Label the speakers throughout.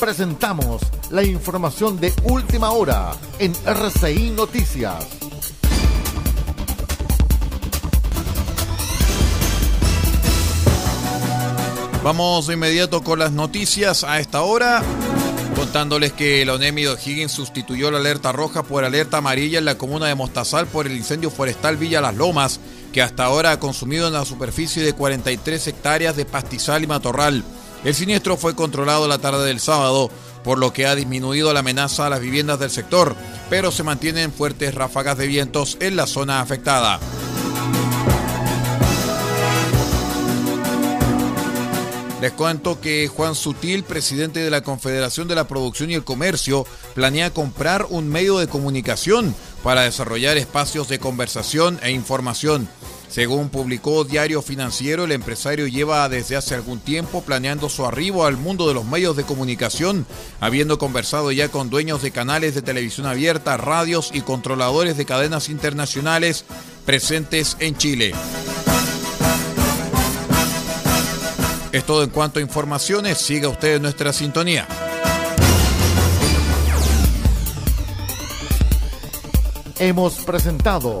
Speaker 1: Presentamos la información de última hora en RCI Noticias.
Speaker 2: Vamos de inmediato con las noticias a esta hora, contándoles que la ONEMI de O'Higgins sustituyó la alerta roja por alerta amarilla en la comuna de Mostazal por el incendio forestal Villa Las Lomas, que hasta ahora ha consumido en la superficie de 43 hectáreas de pastizal y matorral. El siniestro fue controlado la tarde del sábado, por lo que ha disminuido la amenaza a las viviendas del sector, pero se mantienen fuertes ráfagas de vientos en la zona afectada. Les cuento que Juan Sutil, presidente de la Confederación de la Producción y el Comercio, planea comprar un medio de comunicación para desarrollar espacios de conversación e información. Según publicó Diario Financiero, el empresario lleva desde hace algún tiempo planeando su arribo al mundo de los medios de comunicación, habiendo conversado ya con dueños de canales de televisión abierta, radios y controladores de cadenas internacionales presentes en Chile. Es todo en cuanto a informaciones. Siga usted en nuestra sintonía.
Speaker 1: Hemos presentado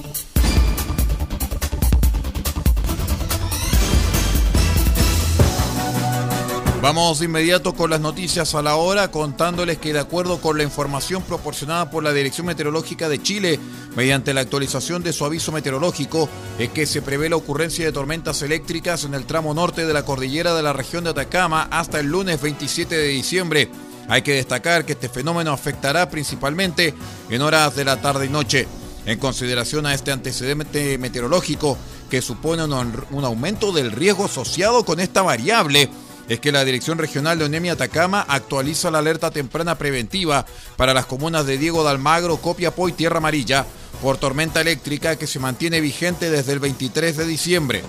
Speaker 2: Vamos de inmediato con las noticias a la hora, contándoles que de acuerdo con la información proporcionada por la Dirección Meteorológica de Chile, mediante la actualización de su aviso meteorológico, es que se prevé la ocurrencia de tormentas eléctricas en el tramo norte de la cordillera de la región de Atacama hasta el lunes 27 de diciembre. Hay que destacar que este fenómeno afectará principalmente en horas de la tarde y noche. En consideración a este antecedente meteorológico que supone un, aumento del riesgo asociado con esta variable, es que la Dirección Regional de Onemia Atacama actualiza la alerta temprana preventiva para las comunas de Diego de Almagro, Copiapó y Tierra Amarilla por tormenta eléctrica que se mantiene vigente desde el 23 de diciembre.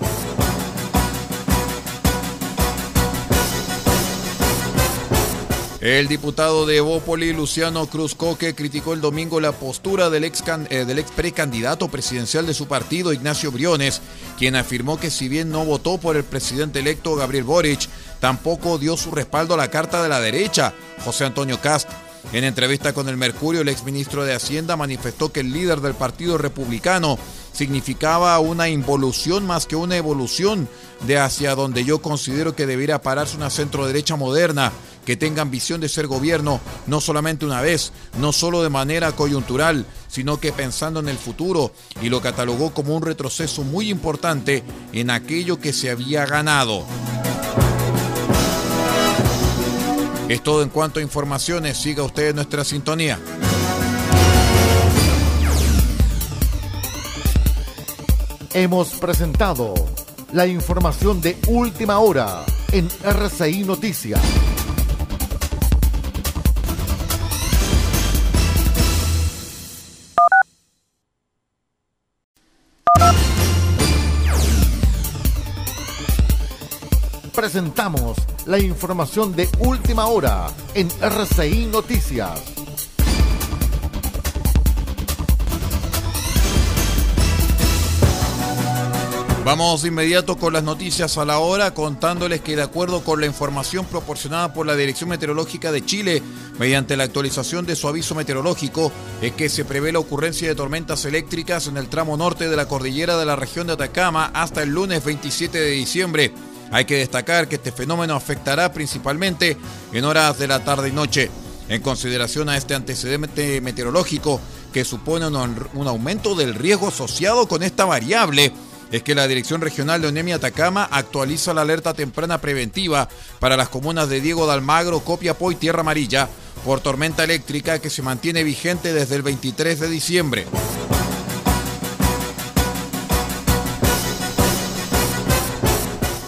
Speaker 2: El diputado de Evópoli, Luciano Cruz Coque, criticó el domingo la postura del ex, eh, del ex precandidato presidencial de su partido, Ignacio Briones, quien afirmó que si bien no votó por el presidente electo Gabriel Boric, tampoco dio su respaldo a la carta de la derecha, José Antonio Cast. En entrevista con el Mercurio, el exministro de Hacienda manifestó que el líder del Partido Republicano significaba una involución más que una evolución de hacia donde yo considero que debería pararse una centro derecha moderna que tenga ambición de ser gobierno no solamente una vez, no solo de manera coyuntural, sino que pensando en el futuro y lo catalogó como un retroceso muy importante en aquello que se había ganado. Es todo en cuanto a informaciones, siga usted nuestra sintonía.
Speaker 1: Hemos presentado la información de última hora en RCI Noticias. Presentamos la información de última hora en RCI Noticias.
Speaker 2: Vamos de inmediato con las noticias a la hora, contándoles que de acuerdo con la información proporcionada por la Dirección Meteorológica de Chile, mediante la actualización de su aviso meteorológico, es que se prevé la ocurrencia de tormentas eléctricas en el tramo norte de la cordillera de la región de Atacama hasta el lunes 27 de diciembre. Hay que destacar que este fenómeno afectará principalmente en horas de la tarde y noche. En consideración a este antecedente meteorológico que supone un, aumento del riesgo asociado con esta variable, es que la Dirección Regional de Onemia Atacama actualiza la alerta temprana preventiva para las comunas de Diego de Almagro, Copiapó y Tierra Amarilla por tormenta eléctrica que se mantiene vigente desde el 23 de diciembre.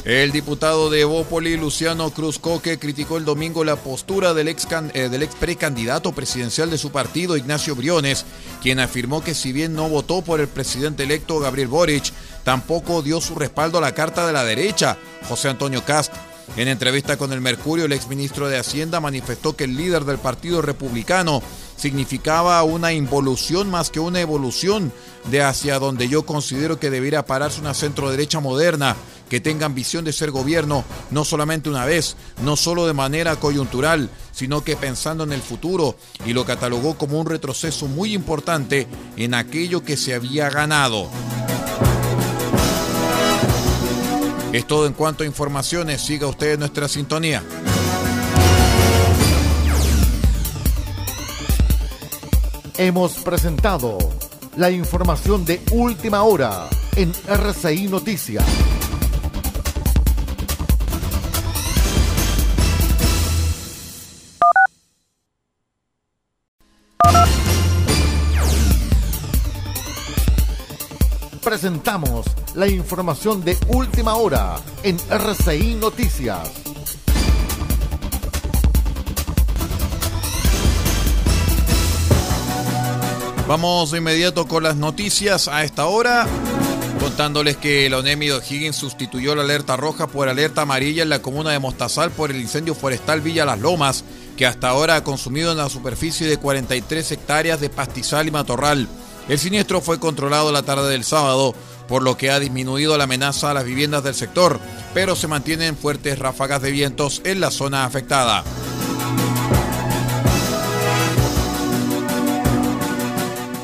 Speaker 2: El diputado de Evópoli, Luciano Cruz Coque, criticó el domingo la postura del ex, eh, del ex precandidato presidencial de su partido, Ignacio Briones, quien afirmó que si bien no votó por el presidente electo Gabriel Boric, tampoco dio su respaldo a la carta de la derecha, José Antonio Cast. En entrevista con el Mercurio, el exministro de Hacienda manifestó que el líder del Partido Republicano significaba una involución más que una evolución de hacia donde yo considero que debiera pararse una centro derecha moderna que tenga ambición de ser gobierno no solamente una vez, no solo de manera coyuntural, sino que pensando en el futuro y lo catalogó como un retroceso muy importante en aquello que se había ganado. Es todo en cuanto a informaciones. Siga usted nuestra sintonía.
Speaker 1: Hemos presentado la información de última hora en RCI Noticias. Presentamos la información de última hora en RCI Noticias.
Speaker 2: Vamos de inmediato con las noticias a esta hora, contándoles que la ONEMI de O'Higgins sustituyó la alerta roja por alerta amarilla en la comuna de Mostazal por el incendio forestal Villa Las Lomas, que hasta ahora ha consumido en la superficie de 43 hectáreas de pastizal y matorral. El siniestro fue controlado la tarde del sábado, por lo que ha disminuido la amenaza a las viviendas del sector, pero se mantienen fuertes ráfagas de vientos en la zona afectada.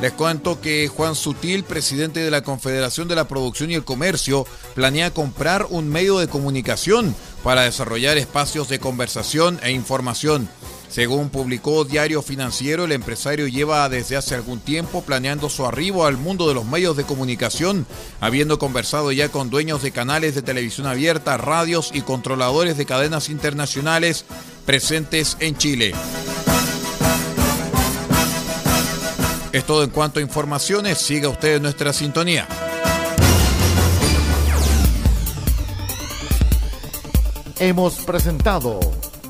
Speaker 2: Les cuento que Juan Sutil, presidente de la Confederación de la Producción y el Comercio, planea comprar un medio de comunicación para desarrollar espacios de conversación e información. Según publicó Diario Financiero, el empresario lleva desde hace algún tiempo planeando su arribo al mundo de los medios de comunicación, habiendo conversado ya con dueños de canales de televisión abierta, radios y controladores de cadenas internacionales presentes en Chile. Es todo en cuanto a informaciones, siga usted en nuestra sintonía.
Speaker 1: Hemos presentado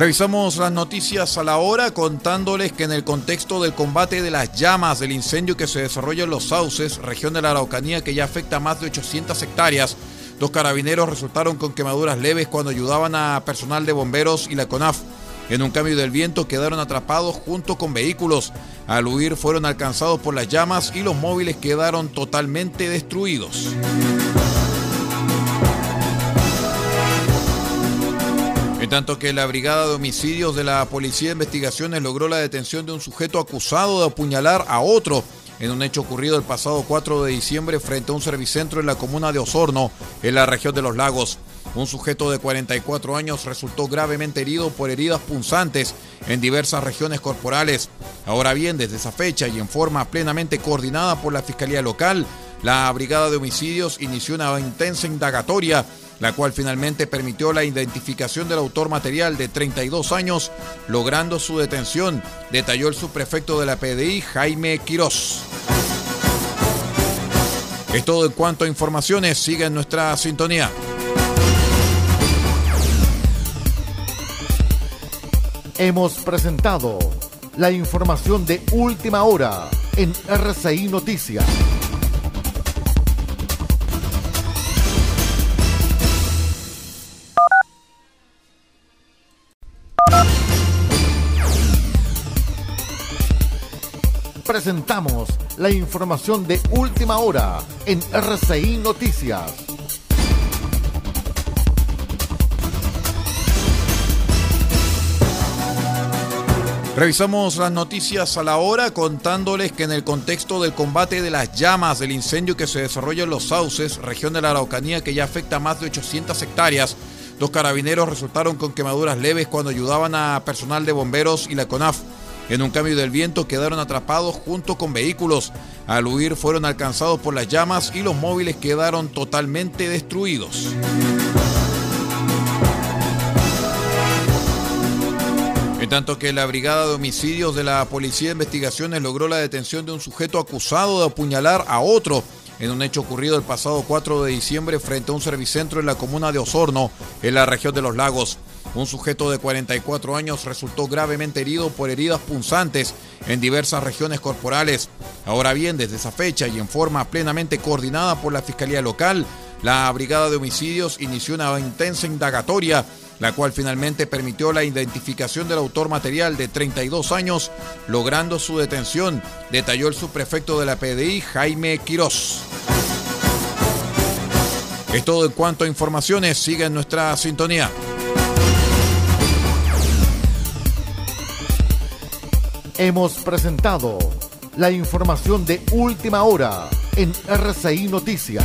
Speaker 2: Revisamos las noticias a la hora contándoles que en el contexto del combate de las llamas del incendio que se desarrolla en los sauces, región de la Araucanía que ya afecta a más de 800 hectáreas, dos carabineros resultaron con quemaduras leves cuando ayudaban a personal de bomberos y la CONAF. En un cambio del viento quedaron atrapados junto con vehículos. Al huir fueron alcanzados por las llamas y los móviles quedaron totalmente destruidos. Tanto que la Brigada de Homicidios de la Policía de Investigaciones logró la detención de un sujeto acusado de apuñalar a otro en un hecho ocurrido el pasado 4 de diciembre frente a un servicentro en la comuna de Osorno, en la región de los lagos. Un sujeto de 44 años resultó gravemente herido por heridas punzantes en diversas regiones corporales. Ahora bien, desde esa fecha y en forma plenamente coordinada por la Fiscalía Local, la Brigada de Homicidios inició una intensa indagatoria la cual finalmente permitió la identificación del autor material de 32 años, logrando su detención, detalló el subprefecto de la PDI, Jaime Quirós. Es todo en cuanto a informaciones, sigue en nuestra sintonía.
Speaker 1: Hemos presentado la información de última hora en RCI Noticias. Presentamos la información de última hora en RCI Noticias.
Speaker 2: Revisamos las noticias a la hora contándoles que en el contexto del combate de las llamas del incendio que se desarrolla en Los Sauces, región de la Araucanía que ya afecta más de 800 hectáreas, dos carabineros resultaron con quemaduras leves cuando ayudaban a personal de bomberos y la CONAF. En un cambio del viento quedaron atrapados junto con vehículos. Al huir fueron alcanzados por las llamas y los móviles quedaron totalmente destruidos. En tanto que la Brigada de Homicidios de la Policía de Investigaciones logró la detención de un sujeto acusado de apuñalar a otro en un hecho ocurrido el pasado 4 de diciembre frente a un servicentro en la comuna de Osorno, en la región de los lagos. Un sujeto de 44 años resultó gravemente herido por heridas punzantes en diversas regiones corporales. Ahora bien, desde esa fecha y en forma plenamente coordinada por la Fiscalía Local, la Brigada de Homicidios inició una intensa indagatoria la cual finalmente permitió la identificación del autor material de 32 años, logrando su detención, detalló el subprefecto de la PDI, Jaime Quirós. Es todo en cuanto a informaciones, sigue en nuestra sintonía.
Speaker 1: Hemos presentado la información de última hora en RCI Noticias.